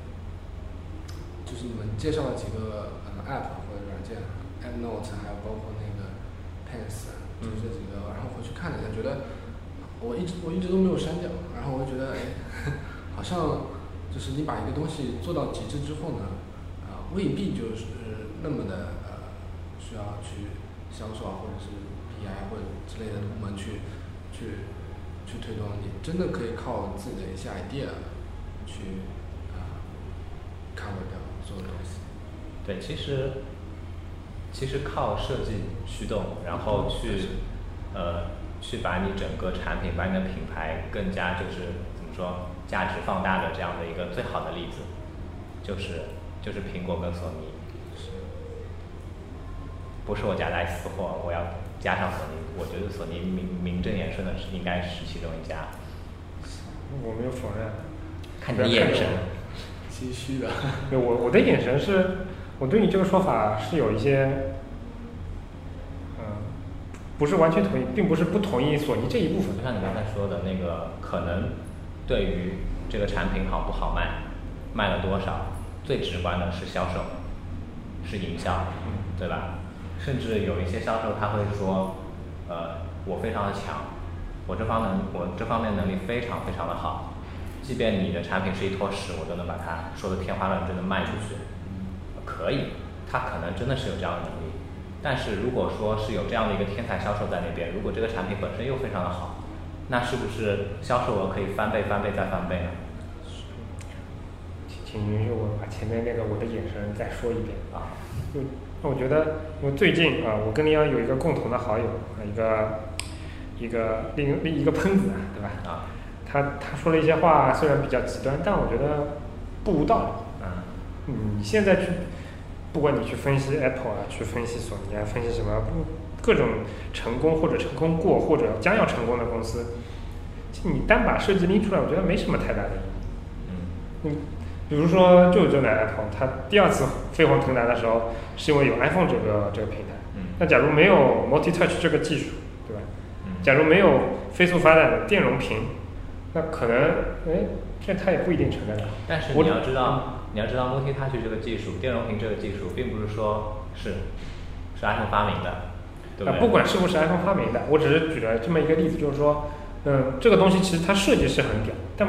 就是你们介绍了几个呃 app 或者软件，AppNote 还有包括那个 Pens，就这几个，然后回去看了一下，觉得我一直我一直都没有删掉，然后我就觉得哎，好像就是你把一个东西做到极致之后呢，啊、未必就是那么的呃需要去销售啊，或者是 PI 或者之类的部门去去去推动，你真的可以靠自己的一些 idea 去啊、cover 掉所有东西。对，其实其实靠设计驱动，然后去呃去把你整个产品、把你的品牌更加就是怎么说价值放大的这样的一个最好的例子，就是就是苹果跟索尼，不是我夹带私货，我要加上索尼，我觉得索尼名名正言顺的是应该是其中一家。我没有否认。看你的眼神，心虚的，对我我的眼神是，我对你这个说法是有一些，嗯，不是完全同意，并不是不同意索尼这一部分就。像你刚才说的那个，可能对于这个产品好不好卖，卖了多少，最直观的是销售，是营销，对吧？甚至有一些销售他会说，呃，我非常的强，我这方能我这方面能力非常非常的好，即便你的产品是一坨屎，我都能把它说的天花乱坠的卖出去，可以，他可能真的是有这样的能力。但是如果说是有这样的一个天才销售在那边，如果这个产品本身又非常的好，那是不是销售额可以翻倍、翻倍再翻倍呢？请请允许我把前面那个我的眼神再说一遍啊，就我觉得，因为最近啊，我跟林阳有一个共同的好友，啊一个一个另另一个喷子啊，对吧？啊，他他说了一些话，虽然比较极端，但我觉得不无道理。啊，你现在去，不管你去分析 Apple 啊，去分析索尼啊，分析什么各种成功或者成功过或者将要成功的公司，你单把设计拎出来，我觉得没什么太大的意义。嗯，比如说就就拿 Apple，它第二次飞黄腾达的时候，是因为有 iPhone 这个这个平台。嗯。那假如没有 Multi Touch 这个技术，对吧？嗯。假如没有飞速发展的电容屏，那可能哎，这它也不一定存在的。但是你要知道。你要知道，Multi Touch 这个技术，电容屏这个技术，并不是说是是 iPhone 发明的，对不对？不管是不是 iPhone 发明的，我只是举了这么一个例子，就是说，嗯，这个东西其实它设计是很屌，但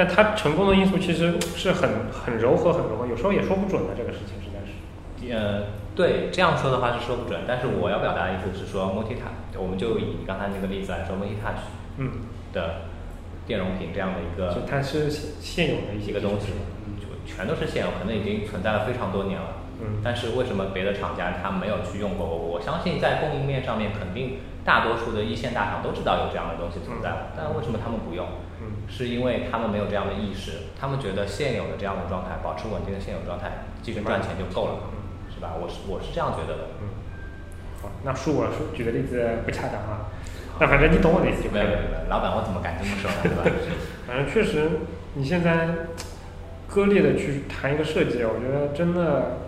但它成功的因素其实是很很柔和很柔和，有时候也说不准的这个事情实在是。呃，对，这样说的话是说不准，但是我要表达的意思是说，Multi Touch，我们就以刚才那个例子来说，Multi Touch，嗯，的电容屏这样的一个，就它是现有的一个东西。就全都是现有，可能已经存在了非常多年了。嗯。但是为什么别的厂家他没有去用过？我我相信在供应链上面，肯定大多数的一线大厂都知道有这样的东西存在。但为什么他们不用？嗯。是因为他们没有这样的意识，他们觉得现有的这样的状态，保持稳定的现有状态，继续赚钱就够了，是吧？我是我是这样觉得的。嗯。好，那恕我说举的例子不恰当啊。那反正你懂我的意思就可以了。老板，我怎么敢这么说呢？[laughs] 对吧？反正确实，你现在。割裂的去谈一个设计，我觉得真的。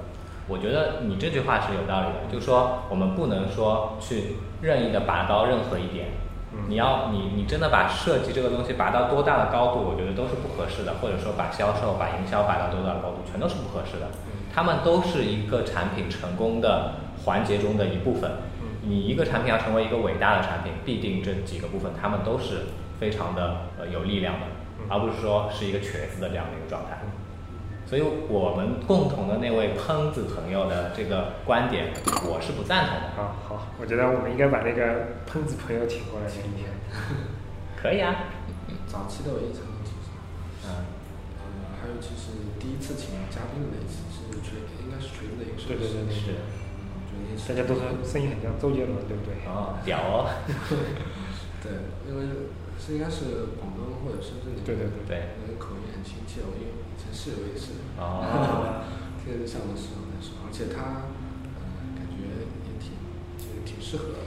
我觉得你这句话是有道理的，就是说我们不能说去任意的拔高任何一点。嗯。你要你你真的把设计这个东西拔到多大的高度，我觉得都是不合适的，或者说把销售、把营销拔到多大的高度，全都是不合适的。嗯。他们都是一个产品成功的环节中的一部分。嗯。你一个产品要成为一个伟大的产品，必定这几个部分他们都是非常的呃有力量的，而不是说是一个瘸子的这样的一个状态。所以我们共同的那位喷子朋友的这个观点，我是不赞同的。好好，我觉得我们应该把那个喷子朋友请过来今天。可以啊。早期的我印象很深。嗯。嗯，还有就是第一次请嘉宾的那次是锤，应该是锤子的一个对对对对是。嗯，大家都说声音很像周杰伦，对不对？哦，屌哦。[laughs] 对，因为是应该是广东或者深圳那边。对对对对。那个口音很亲切，我因为。以前室友也是，啊，特别像的时候那时候，而且他，呃，感觉也挺，其实挺适合，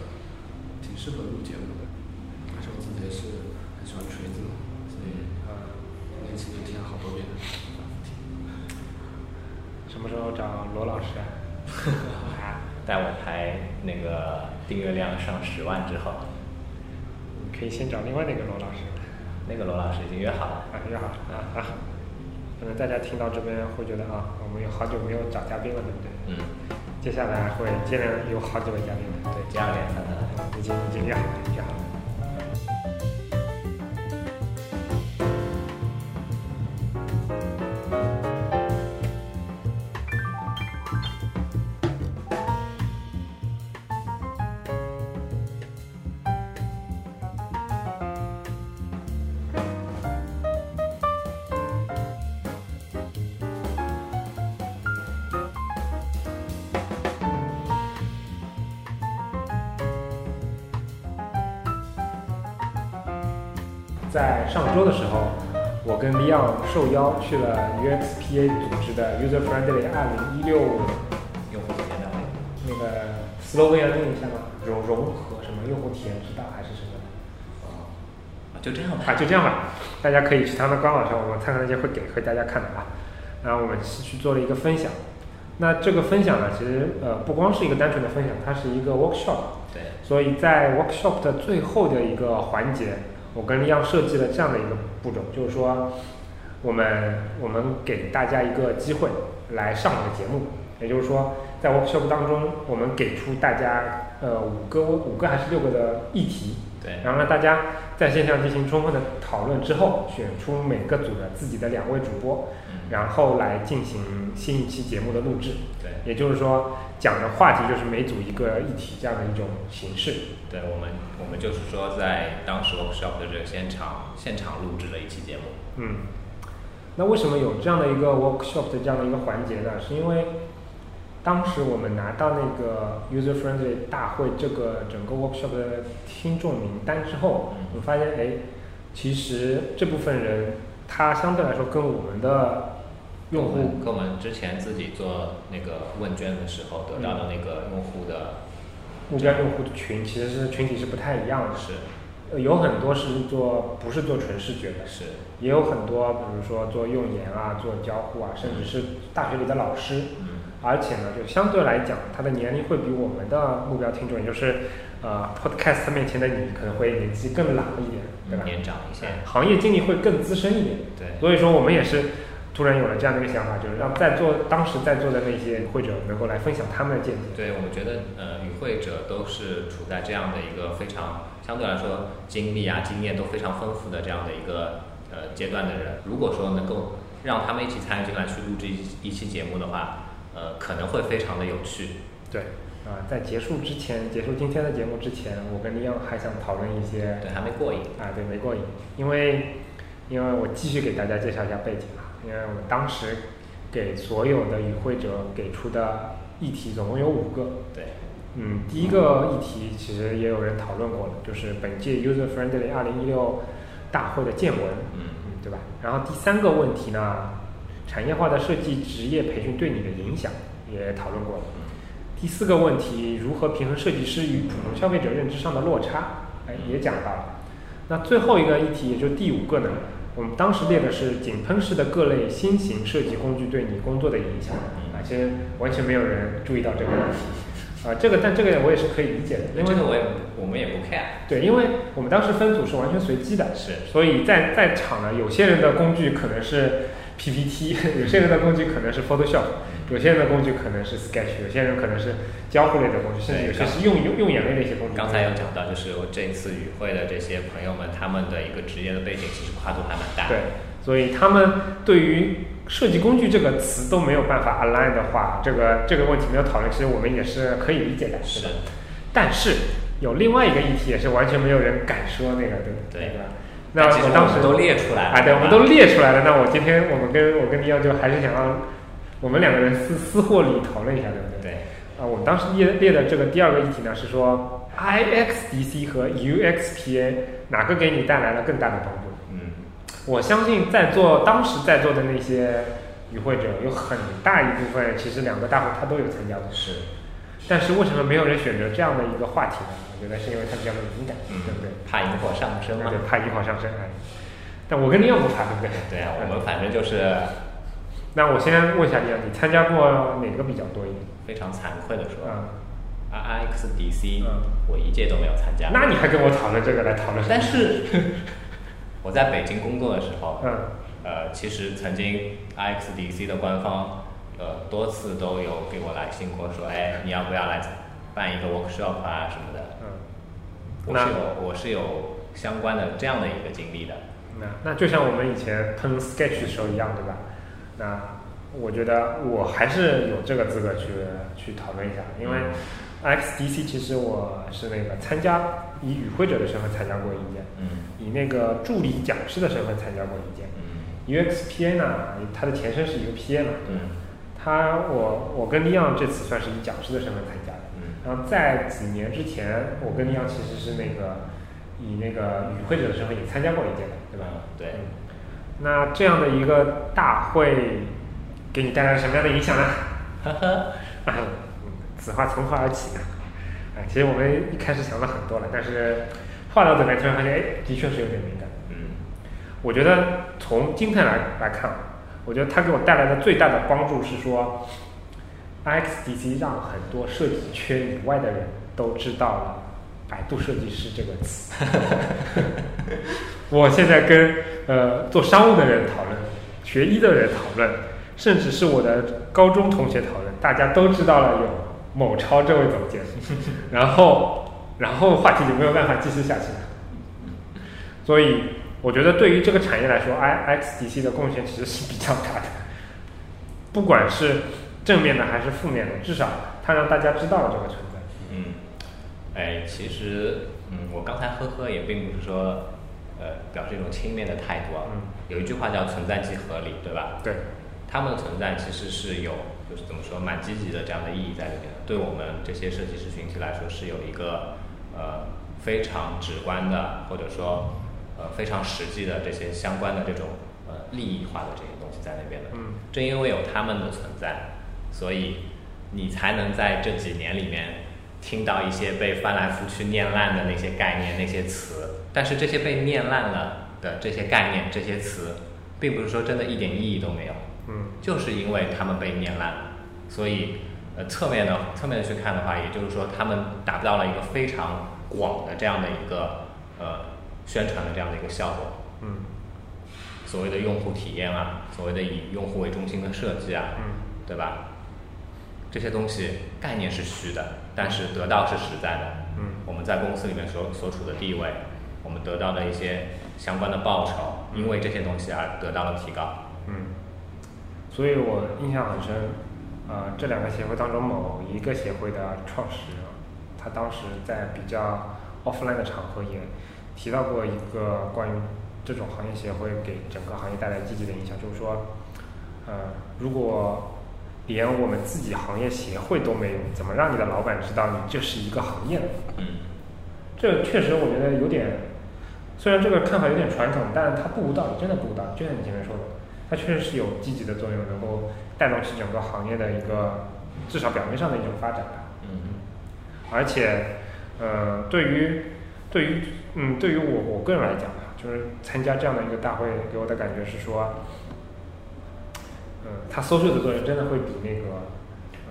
挺适合录节目的，而且我自己也是很喜欢锤子嘛，所以呃，那次就听了好多遍。什么时候找罗老师啊？[laughs] 待我台那个订阅量上十万之后，可以先找另外那个罗老师。那个罗老师已经约好了。啊，约好了啊啊。可能大家听到这边会觉得啊，我们有好久没有找嘉宾了，对不对？嗯。接下来会接连有好几位嘉宾对，接二连三的，已经已经约好了，约好了。周的时候，我跟 Leon 受邀去了 UXPA 组织的 User Friendly 2016用户体验大会，那个 slogan 念一下吗？融融合什么用户体验之道还是什么？啊，就这样吧。啊，就这样吧。大家可以去他们官网上，我们参考那些会给会大家看的啊。然后我们是去做了一个分享。那这个分享呢，其实呃不光是一个单纯的分享，它是一个 workshop。对。所以在 workshop 的最后的一个环节。我跟李阳设计了这样的一个步骤，就是说，我们我们给大家一个机会来上我的节目，也就是说，在 workshop 当中，我们给出大家呃五个五个还是六个的议题，对，然后让大家在线上进行充分的讨论之后，选出每个组的自己的两位主播，然后来进行新一期节目的录制，对，也就是说。讲的话题就是每组一个议题这样的一种形式。对我们，我们就是说在当时 workshop 的这个现场现场录制了一期节目。嗯，那为什么有这样的一个 workshop 的这样的一个环节呢？是因为当时我们拿到那个 user friendly 大会这个整个 workshop 的听众名单之后，我们发现，哎，其实这部分人他相对来说跟我们的用户。跟我们之前自己做那个问卷的时候得到的那个用户的目标用户的群其实是群体是不太一样的，是。呃有很多是做不是做纯视觉的，是。也有很多比如说做用研啊、做交互啊，甚至是大学里的老师，嗯。而且呢，就相对来讲，他的年龄会比我们的目标听众，也就是呃 Podcast 面前的你，可能会年纪更老一点，对吧？年长一些，行业经历会更资深一点。对。所以说，我们也是突然有了这样的一个想法，就是让在座当时在座的那些会者能够来分享他们的见解。对，我们觉得呃与会者都是处在这样的一个非常相对来说经历啊经验都非常丰富的这样的一个呃阶段的人，如果说能够让他们一起参与进来去录制一一期节目的话，呃可能会非常的有趣。对，啊、在结束之前，结束今天的节目之前，我跟李阳还想讨论一些对，还没过瘾。啊，对，没过瘾，因为因为我继续给大家介绍一下背景啊，因为我当时给所有的与会者给出的议题总共有五个，对，嗯，第一个议题其实也有人讨论过了，就是本届 User Friendly 二零一六大会的见闻，嗯嗯，对吧？然后第三个问题呢，产业化的设计职业培训对你的影响也讨论过了。第四个问题，如何平衡设计师与普通消费者认知上的落差，哎，也讲到了。那最后一个议题，也就第五个呢，我们当时列的是井喷式的各类新型设计工具对你工作的影响啊，其实完全没有人注意到这个问题啊，这个但这个我也是可以理解的，因为这个我也我们也不 care。对，因为我们当时分组是完全随机的，是所以在在场呢，有些人的工具可能是 PPT，[laughs] 有些人的工具可能是 Photoshop，有些人的工具可能是 Sketch，有些人可能是交互类的工具，甚至有些是用用用眼类的一些工具。刚才有讲到，就是我这次与会的这些朋友们，他们的一个职业的背景其实跨度还蛮大。对，所以他们对于设计工具这个词都没有办法 align 的话，这个这个问题没有讨论，其实我们也是可以理解的，是的？但是有另外一个议题也是完全没有人敢说那个，对对对吧？那我当时我都列出来了啊，对，我们都列出来了。那我今天我们跟我跟李阳就还是想让我们两个人私私货里讨论一下，对不对？对，啊，我们当时列列的这个第二个议题呢是说，IXDC 和 UXPA 哪个给你带来了更大的帮助？嗯，我相信在座当时在座的那些与会者有很大一部分，其实两个大会他都有参加过。是，但是为什么没有人选择这样的一个话题呢？我觉得是因为它比较敏感，嗯对不对？怕引火上身嘛对。，怕引火上身哎。但我跟你又不怕，对不对？对啊，我们反正就是那我先问一下你啊，你参加过哪个比较多一点？非常惭愧的说啊、，I X D C 嗯我一届都没有参加。那你还跟我讨论这个来讨论？但是 [laughs] 我在北京工作的时候，嗯呃，其实曾经 IXDC 的官方呃多次都有给我来信过说，哎，你要不要来办一个 workshop 啊什么的。嗯，我是有我是有相关的这样的一个经历的。那那就像我们以前喷 Sketch 的时候一样，对吧？那我觉得我还是有这个资格去去讨论一下，因为 XDC 其实我是那个参加以与会者的身份参加过一届，嗯以那个助理讲师的身份参加过一届。嗯 UXPA 呢，它的前身是一个 PA 嘛，嗯他我我跟利昂这次算是以讲师的身份参加然后在几年之前，我跟利昂其实是那个以那个与会者的身份也参加过一届的，对吧？对嗯那这样的一个大会，给你带来什么样的影响呢？[laughs] 呵呵，嗯此话从何而起呢？哎，其实我们一开始想了很多了，但是话到嘴边突然发现，哎，的确是有点敏感。嗯我觉得从今天来来看，我觉得它给我带来的最大的帮助是说，IXDC 让很多设计圈以外的人都知道了“百度设计师”这个词。我现在跟呃做商务的人讨论，学医的人讨论，甚至是我的高中同学讨论，大家都知道了有某超这位总监，[laughs] 然后然后话题就没有办法继续下去了。所以我觉得对于这个产业来说，I XDC 的贡献其实是比较大的，不管是正面的还是负面的，至少它让大家知道了这个存在。嗯，哎，其实嗯，我刚才呵呵也并不是说呃表示一种轻蔑的态度啊。嗯有一句话叫“存在即合理”，对吧？对，他们的存在其实是有，就是怎么说，蛮积极的这样的意义在里面的。对我们这些设计师群体来说，是有一个呃非常直观的，或者说呃非常实际的这些相关的这种呃呃利益化的这些东西在那边的。嗯正因为有他们的存在，所以你才能在这几年里面听到一些被翻来覆去念烂的那些概念、那些词。但是这些被念烂了的这些概念、这些词，并不是说真的一点意义都没有，嗯就是因为他们被念烂了，所以呃侧面的侧面的去看的话，也就是说他们达到了一个非常广的这样的一个呃宣传的这样的一个效果。嗯所谓的用户体验啊，所谓的以用户为中心的设计啊，嗯对吧？这些东西概念是虚的，但是得到是实在的。嗯我们在公司里面所所处的地位，我们得到的一些相关的报酬，因为这些东西而得到了提高。嗯，所以我印象很深，呃，这两个协会当中某一个协会的创始人，他当时在比较 offline 的场合也提到过一个关于这种行业协会给整个行业带来积极的影响，就是说，呃，如果连我们自己行业协会都没有，怎么让你的老板知道你这是一个行业呢？嗯这确实我觉得有点，虽然这个看法有点传统，但它不无道理，真的不无道理。就像你前面说的，它确实是有积极的作用，能够带动起整个行业的一个至少表面上的一种发展吧。嗯而且，呃，对于对于嗯，对于我我个人来讲吧，就是参加这样的一个大会，给我的感觉是说，嗯，它搜索的作用真的会比那个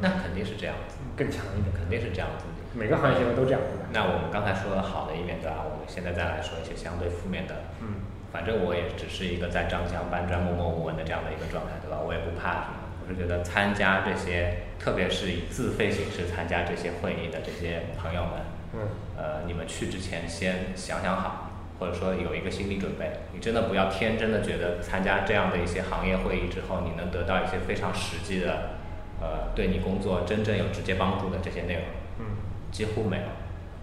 那肯定是这样子，更强一点，肯定是这样子。每个行业现在都这样，子？那我们刚才说了好的一面，对吧？我们现在再来说一些相对负面的。嗯反正我也只是一个在张江搬砖默默无闻的这样的一个状态，对吧？我也不怕什么。我是觉得参加这些，特别是以自费形式参加这些会议的这些朋友们，嗯呃，你们去之前先想想好，或者说有一个心理准备。你真的不要天真的觉得参加这样的一些行业会议之后，你能得到一些非常实际的，呃，对你工作真正有直接帮助的这些内容。嗯几乎没有，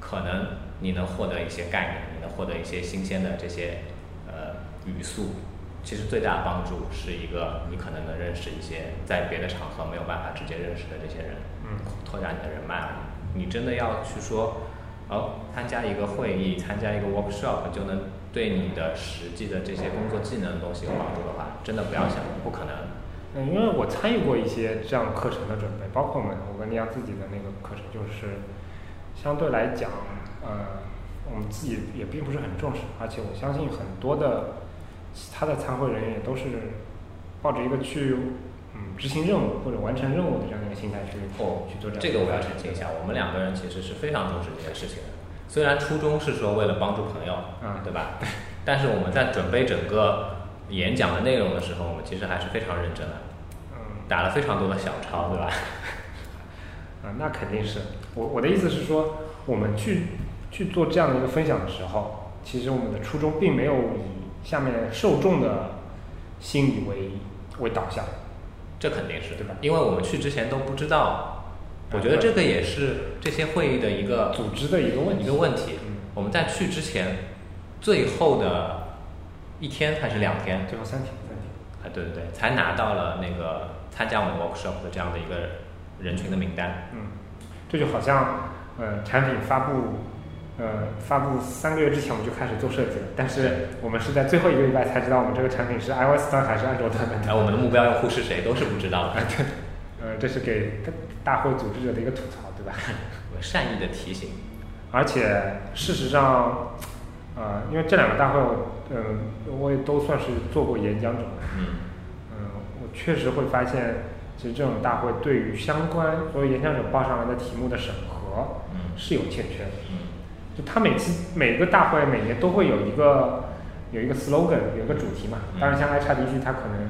可能你能获得一些概念，你能获得一些新鲜的这些呃语速。其实最大的帮助是一个，你可能能认识一些在别的场合没有办法直接认识的这些人，嗯拓展你的人脉而已。你真的要去说，哦，参加一个会议，参加一个 workshop 就能对你的实际的这些工作技能的东西有帮助的话，真的不要想，不可能。嗯，因为我参与过一些这样课程的准备，包括我们我跟丽阳自己的那个课程，就是相对来讲，呃，我们自己也并不是很重视，而且我相信很多的其他的参会人员也都是抱着一个去执行任务或者完成任务的这样一个心态去哦去做这样这个我要澄清一下，我们两个人其实是非常重视这件事情的。虽然初衷是说为了帮助朋友，嗯对吧？但是我们在准备整个演讲的内容的时候，我们其实还是非常认真的，嗯打了非常多的小抄，对吧？[laughs] 啊，那肯定是我我的意思是说，我们去去做这样的一个分享的时候，其实我们的初衷并没有以下面受众的心理为为导向。这肯定是对吧因为我们去之前都不知道，我嗯觉得这个也是这些会议的一个组织的一个问题一个问题嗯。我们在去之前，最后的一天还是两天，最后三天，三天。啊，对对对，才拿到了那个参加我们 workshop 的这样的一个人群的名单。嗯，这就好像呃产品发布呃发布三个月之前我们就开始做设计了，但是我们是在最后一个礼拜才知道我们这个产品是 iOS 端还是安卓端的。哎，我们的目标用户是谁都是不知道的。呃这是给大会组织者的一个吐槽，对吧？我善意的提醒，而且事实上，呃，因为这两个大会我，嗯、我也都算是做过演讲者，嗯，嗯、我确实会发现，其实这种大会对于相关所有演讲者报上来的题目的审核嗯是有欠缺的。嗯就他每次每个大会每年都会有一个有一个 slogan，有一个主题嘛。当然，像 iChat 它可能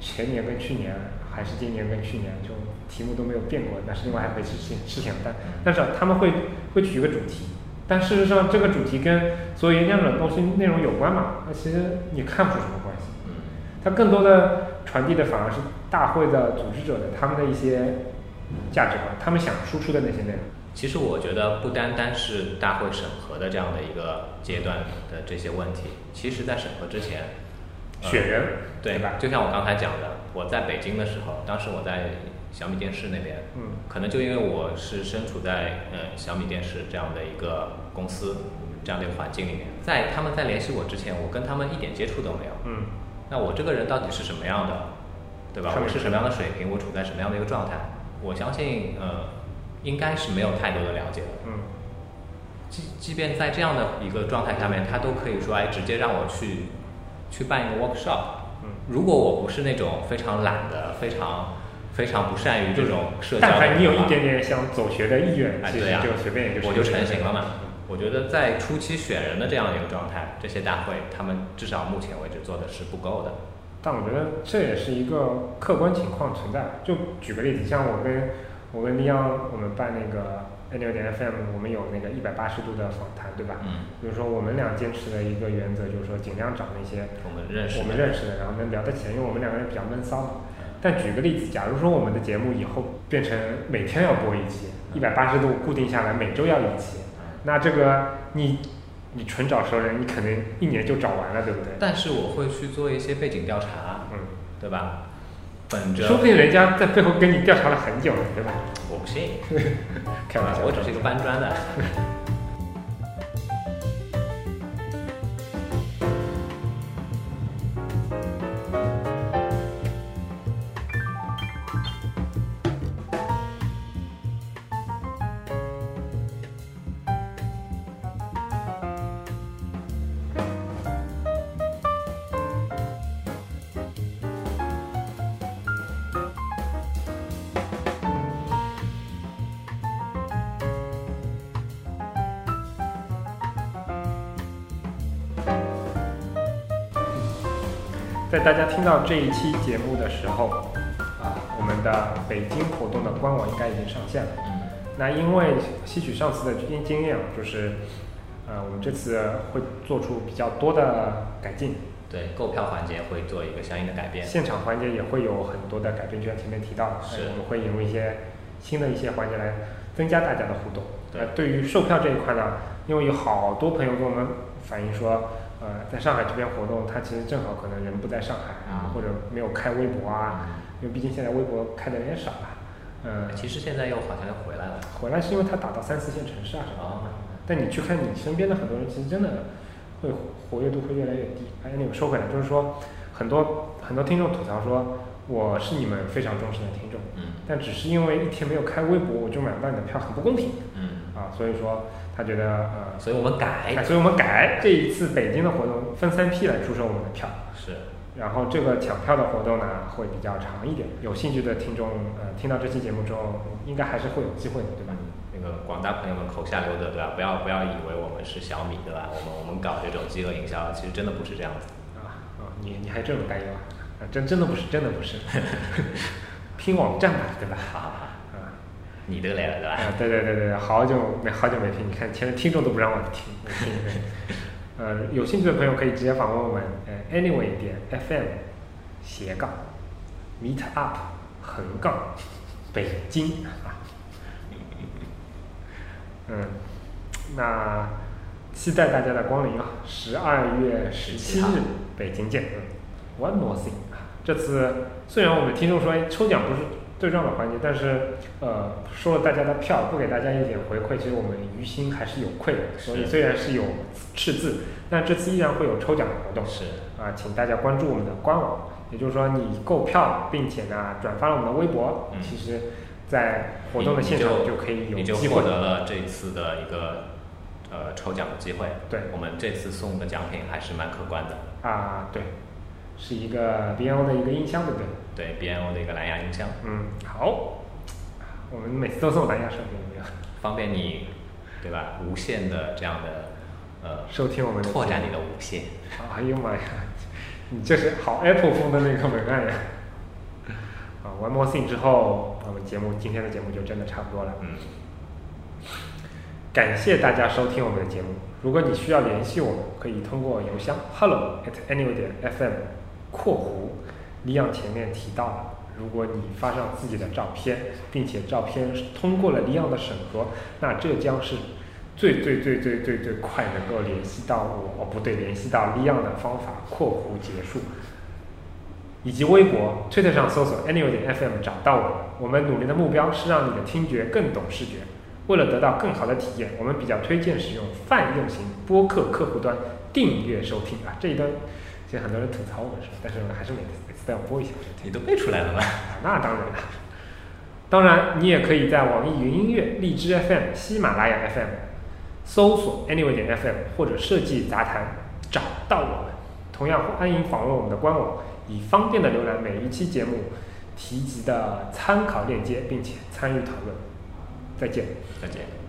前年跟去年还是今年跟去年就题目都没有变过，那是另外一回事情事情。但但是他们会会取一个主题，但事实上这个主题跟所有演讲者的东西内容有关嘛？那其实你看不出什么关系。嗯它更多的传递的反而是大会的组织者的他们的一些价值观，他们想输出的那些内容。其实我觉得不单单是大会审核的这样的一个阶段的这些问题，其实在审核之前，呃选人，对吧？就像我刚才讲的，我在北京的时候，当时我在小米电视那边，嗯可能就因为我是身处在呃小米电视这样的一个公司这样的一个环境里面，在他们在联系我之前，我跟他们一点接触都没有。嗯那我这个人到底是什么样的，对吧？我是什么样的水平，我处在什么样的一个状态？我相信，呃，应该是没有太多的了解的。嗯即即便在这样的一个状态下面，他都可以说，哎，直接让我去去办一个 workshop。嗯，如果我不是那种非常懒的、非常非常不善于这种社交但凡你有一点点想走学的意愿，哎对呀就随便也就我就成型了嘛嗯。我觉得在初期选人的这样一个状态，这些大会他们至少目前为止做的是不够的。但我觉得这也是一个客观情况存在。就举个例子，像我跟我跟利昂，我们办那个 N 六点 FM，我们有那个一百八十度的访谈，对吧？嗯，比如说我们俩坚持的一个原则就是说，尽量找那些我们认识的，我们认识的，然后能聊得起来，因为我们两个人比较闷骚嘛。但举个例子，假如说我们的节目以后变成每天要播一期，一百八十度固定下来，每周要一期，那这个你你纯找熟人，你可能一年就找完了，对不对？但是我会去做一些背景调查，嗯，对吧？本着说不定人家在背后跟你调查了很久了，对吧？我不信，[laughs] 开玩笑，我只是一个搬砖的。在大家听到这一期节目的时候，啊，我们的北京活动的官网应该已经上线了。嗯，那因为吸取上次的经经验啊，就是，呃，我们这次会做出比较多的改进，对，购票环节会做一个相应的改变。现场环节也会有很多的改变，就像前面提到的，我们会引入一些新的一些环节来增加大家的互动。对呃，对于售票这一块呢，因为有好多朋友跟我们反映说，呃，在上海这边活动，他其实正好可能人不在上海啊，嗯或者没有开微博啊，因为毕竟现在微博开的有点少了。嗯、其实现在又好像又回来了。回来是因为他打到三四线城市啊什么但你去看你身边的很多人，其实真的会活跃度会越来越低。哎，那个说回来，就是说很多很多听众吐槽说，我是你们非常忠实的听众，嗯但只是因为一天没有开微博，我就买不到你的票，很不公平嗯，啊。所以说他觉得呃，所以我们改哎，所以我们改这一次北京的活动分三批来出售我们的票。是然后这个抢票的活动呢会比较长一点，有兴趣的听众呃听到这期节目之后，应该还是会有机会的，对吧？那个广大朋友们口下留德，对吧？不要不要以为我们是小米，对吧？我们我们搞这种饥饿营销，其实真的不是这样子。啊啊，你你还这种担忧啊？啊，真真的不是，真的不是，[laughs] 拼网站嘛，对吧？好好你都来了，对吧？啊，对对对对，好久没好久没听，你看前面听众都不让我听，我听。呃，有兴趣的朋友可以直接访问我们呃 anyway 点 fm 斜杠 meet up 横杠北京啊。嗯，那期待大家的光临啊！十二月十七日北京见。嗯，One more thing 啊，这次虽然我们听众说哎抽奖不是最重要的环节，但是呃收了大家的票，不给大家一点回馈，其实我们于心还是有愧的。所以虽然是有赤字，但这次依然会有抽奖活动。是啊，请大家关注我们的官网，也就是说你购票，并且呢转发了我们的微博，嗯其实，在活动的现场就可以有你就获得了这次的一个呃抽奖的机会。对我们这次送的奖品还是蛮可观的。啊，对，是一个 BNO 的一个音箱，对不对？对 BNO 的一个蓝牙音箱，嗯，好，我们每次都送蓝牙设备，有没有？方便你，对吧？无限的这样的呃收听我们的拓展你的无限。[laughs] 哎呦妈呀，你这是好 Apple 风的那个文案呀！啊，One more thing 之后，我们节目今天的节目就真的差不多了。嗯，感谢大家收听我们的节目。如果你需要联系我们，可以通过邮箱 hello at anyway 点 fm（ 括弧）。李昂前面提到了，如果你发上自己的照片，并且照片通过了李昂的审核，那这将是最最最最最最快能够联系到我，哦不对，联系到李昂的方法（括弧结束）。以及微博、推特上搜索 anyway 点 fm 找到我。我们努力的目标是让你的听觉更懂视觉。为了得到更好的体验，我们比较推荐使用泛用型播客客户端订阅收听啊。这一段其实很多人吐槽我是吧，但是还是每次每次都要播一下。你都背出来了吗？那当然了。当然，你也可以在网易云音乐、荔枝 FM、喜马拉雅 FM 搜索 Anyway 点 FM 或者设计杂谈找到我们。同样欢迎访问我们的官网，以方便的浏览每一期节目提及的参考链接，并且参与讨论。再见。再见。